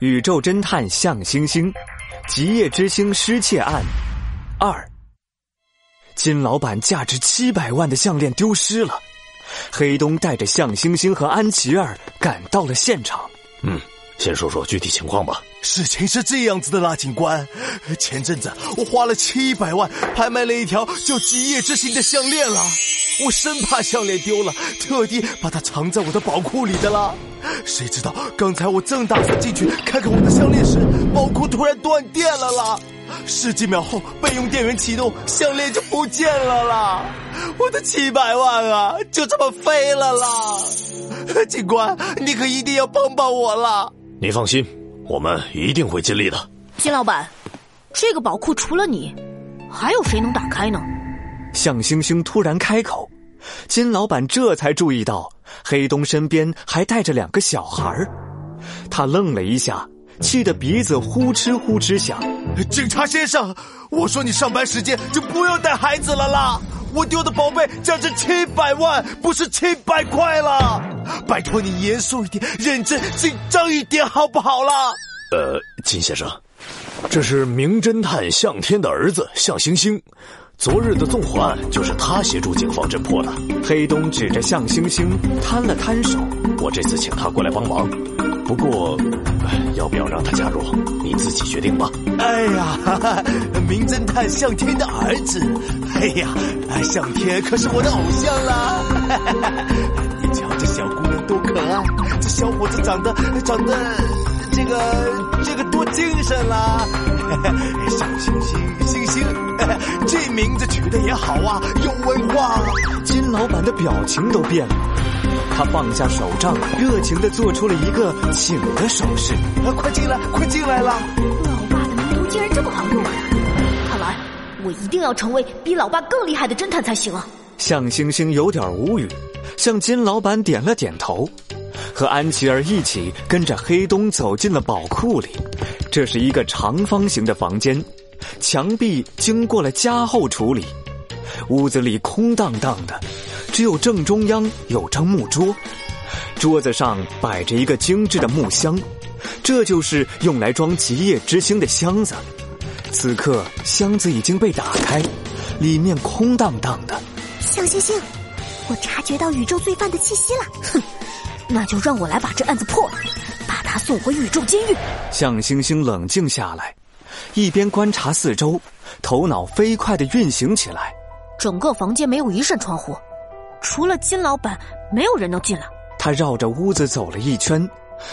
宇宙侦探向星星，极夜之星失窃案二。金老板价值七百万的项链丢失了，黑东带着向星星和安琪儿赶到了现场。嗯，先说说具体情况吧。事情是这样子的啦，警官，前阵子我花了七百万拍卖了一条叫极夜之星的项链了。我生怕项链丢了，特地把它藏在我的宝库里的啦。谁知道刚才我正打算进去看看我的项链时，宝库突然断电了啦！十几秒后，备用电源启动，项链就不见了啦！我的七百万啊，就这么飞了啦！警官，你可一定要帮帮我啦！你放心，我们一定会尽力的。金老板，这个宝库除了你，还有谁能打开呢？向星星突然开口，金老板这才注意到黑东身边还带着两个小孩儿，他愣了一下，气得鼻子呼哧呼哧响。警察先生，我说你上班时间就不要带孩子了啦！我丢的宝贝价值七百万，不是七百块了！拜托你严肃一点，认真紧张一点，好不好啦？呃，金先生，这是名侦探向天的儿子向星星。昨日的纵火案就是他协助警方侦破的。黑东指着向星星，摊了摊手：“我这次请他过来帮忙，不过要不要让他加入，你自己决定吧。”哎呀，哈哈，名侦探向天的儿子，哎呀，向天可是我的偶像啦！你瞧这小姑娘多可爱，这小伙子长得长得这个这个多精神啦！小星星，星星。这名字取得也好啊，有文化。金老板的表情都变了，他放下手杖，热情的做出了一个请的手势。啊快进来，快进来啦！老爸的名头竟然这么好用，看来我一定要成为比老爸更厉害的侦探才行啊！向星星有点无语，向金老板点了点头，和安琪儿一起跟着黑东走进了宝库里。这是一个长方形的房间。墙壁经过了加厚处理，屋子里空荡荡的，只有正中央有张木桌，桌子上摆着一个精致的木箱，这就是用来装极夜之星的箱子。此刻箱子已经被打开，里面空荡荡的。小星星，我察觉到宇宙罪犯的气息了。哼，那就让我来把这案子破了，把他送回宇宙监狱。向星星冷静下来。一边观察四周，头脑飞快的运行起来。整个房间没有一扇窗户，除了金老板，没有人能进来。他绕着屋子走了一圈，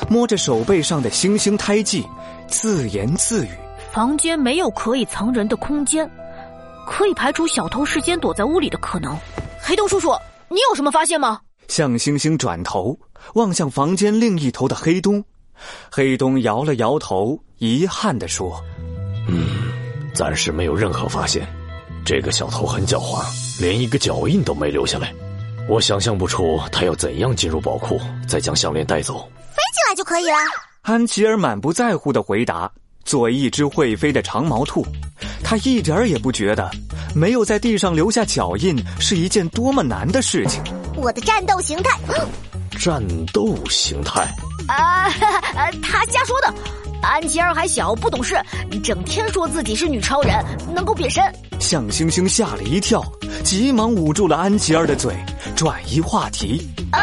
摸着手背上的星星胎记，自言自语：“房间没有可以藏人的空间，可以排除小偷事先躲在屋里的可能。”黑洞叔叔，你有什么发现吗？向星星转头望向房间另一头的黑东，黑东摇了摇头，遗憾地说。嗯，暂时没有任何发现。这个小偷很狡猾，连一个脚印都没留下来。我想象不出他要怎样进入宝库，再将项链带走。飞进来就可以了。安琪儿满不在乎的回答。作为一只会飞的长毛兔，他一点儿也不觉得没有在地上留下脚印是一件多么难的事情。我的战斗形态，战斗形态啊，他瞎说的。安琪儿还小，不懂事，整天说自己是女超人，能够变身。向星星吓了一跳，急忙捂住了安琪儿的嘴，转移话题。呃，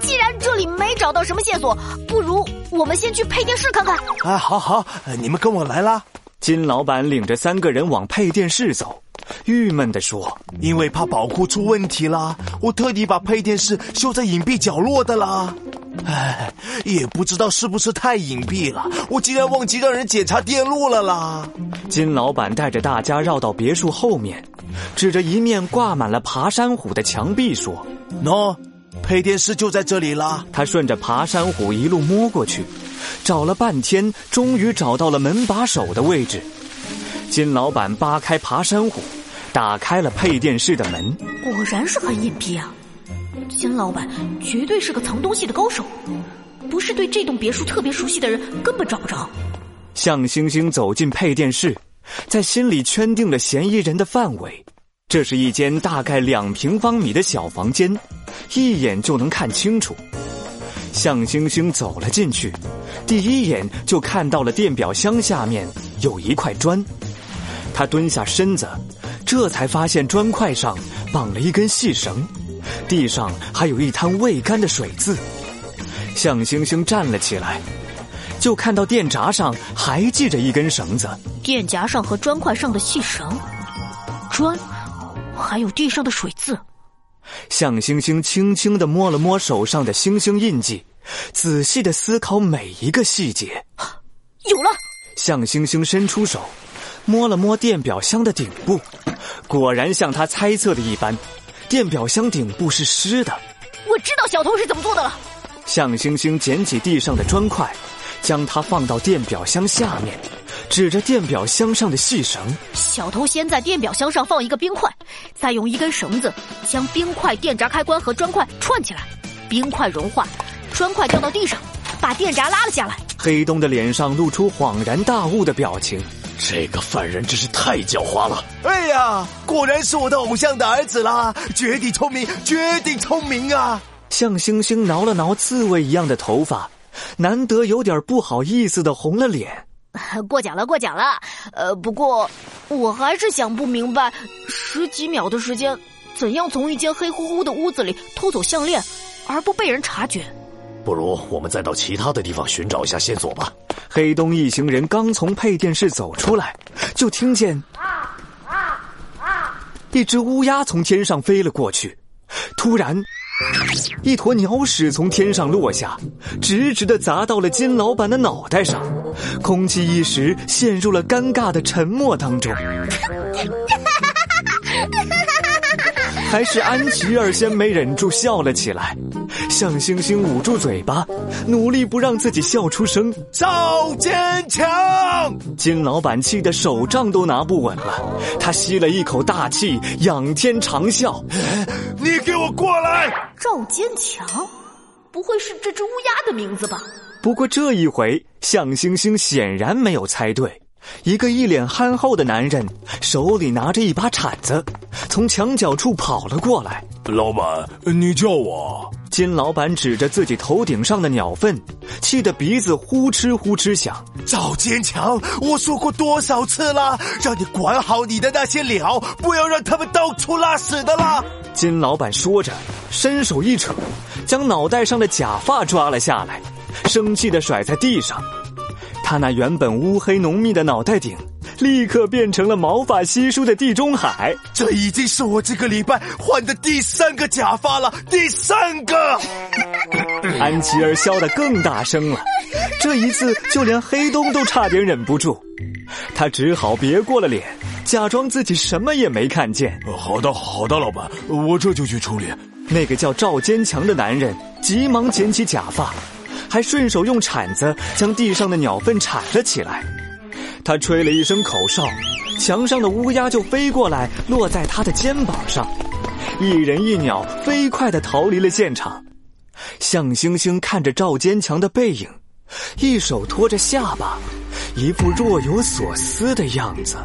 既然这里没找到什么线索，不如我们先去配电室看看。啊，好好，你们跟我来啦。金老板领着三个人往配电室走，郁闷地说：“因为怕宝库出问题啦，我特地把配电室修在隐蔽角落的啦。”唉，也不知道是不是太隐蔽了，我竟然忘记让人检查电路了啦！金老板带着大家绕到别墅后面，指着一面挂满了爬山虎的墙壁说：“喏，配电室就在这里啦。”他顺着爬山虎一路摸过去，找了半天，终于找到了门把手的位置。金老板扒开爬山虎，打开了配电室的门，果然是很隐蔽啊。金老板绝对是个藏东西的高手，不是对这栋别墅特别熟悉的人，根本找不着。向星星走进配电室，在心里圈定了嫌疑人的范围。这是一间大概两平方米的小房间，一眼就能看清楚。向星星走了进去，第一眼就看到了电表箱下面有一块砖。他蹲下身子，这才发现砖块上绑了一根细绳，地上还有一滩未干的水渍。向星星站了起来，就看到电闸上还系着一根绳子。电闸上和砖块上的细绳，砖，还有地上的水渍。向星星轻轻地摸了摸手上的星星印记，仔细地思考每一个细节。有了！向星星伸出手，摸了摸电表箱的顶部，果然像他猜测的一般，电表箱顶部是湿的。我知道小偷是怎么做的了。向星星捡起地上的砖块，将它放到电表箱下面，指着电表箱上的细绳。小偷先在电表箱上放一个冰块，再用一根绳子将冰块、电闸开关和砖块串起来。冰块融化，砖块掉到地上，把电闸拉了下来。黑东的脸上露出恍然大悟的表情。这个犯人真是太狡猾了！哎呀，果然是我的偶像的儿子啦！绝顶聪明，绝顶聪明啊！向星星挠了挠刺猬一样的头发，难得有点不好意思的红了脸。过奖了，过奖了。呃，不过我还是想不明白，十几秒的时间，怎样从一间黑乎乎的屋子里偷走项链，而不被人察觉？不如我们再到其他的地方寻找一下线索吧。黑东一行人刚从配电室走出来，就听见一只乌鸦从天上飞了过去，突然。一坨鸟屎从天上落下，直直的砸到了金老板的脑袋上，空气一时陷入了尴尬的沉默当中。还是安琪儿先没忍住笑了起来，向星星捂住嘴巴，努力不让自己笑出声。赵坚强，金老板气得手杖都拿不稳了，他吸了一口大气，仰天长啸：“你给我过来！”赵坚强，不会是这只乌鸦的名字吧？不过这一回，向星星显然没有猜对。一个一脸憨厚的男人，手里拿着一把铲子，从墙角处跑了过来。老板，你叫我？金老板指着自己头顶上的鸟粪，气得鼻子呼哧呼哧响。赵坚强，我说过多少次了，让你管好你的那些鸟，不要让他们到处拉屎的啦！金老板说着，伸手一扯，将脑袋上的假发抓了下来，生气的甩在地上。他那原本乌黑浓密的脑袋顶，立刻变成了毛发稀疏的地中海。这已经是我这个礼拜换的第三个假发了，第三个。安琪儿笑得更大声了，这一次就连黑东都差点忍不住，他只好别过了脸，假装自己什么也没看见。好的，好的，老板，我这就去处理。那个叫赵坚强的男人急忙捡起假发。还顺手用铲子将地上的鸟粪铲了起来。他吹了一声口哨，墙上的乌鸦就飞过来，落在他的肩膀上。一人一鸟飞快的逃离了现场。向星星看着赵坚强的背影，一手托着下巴，一副若有所思的样子。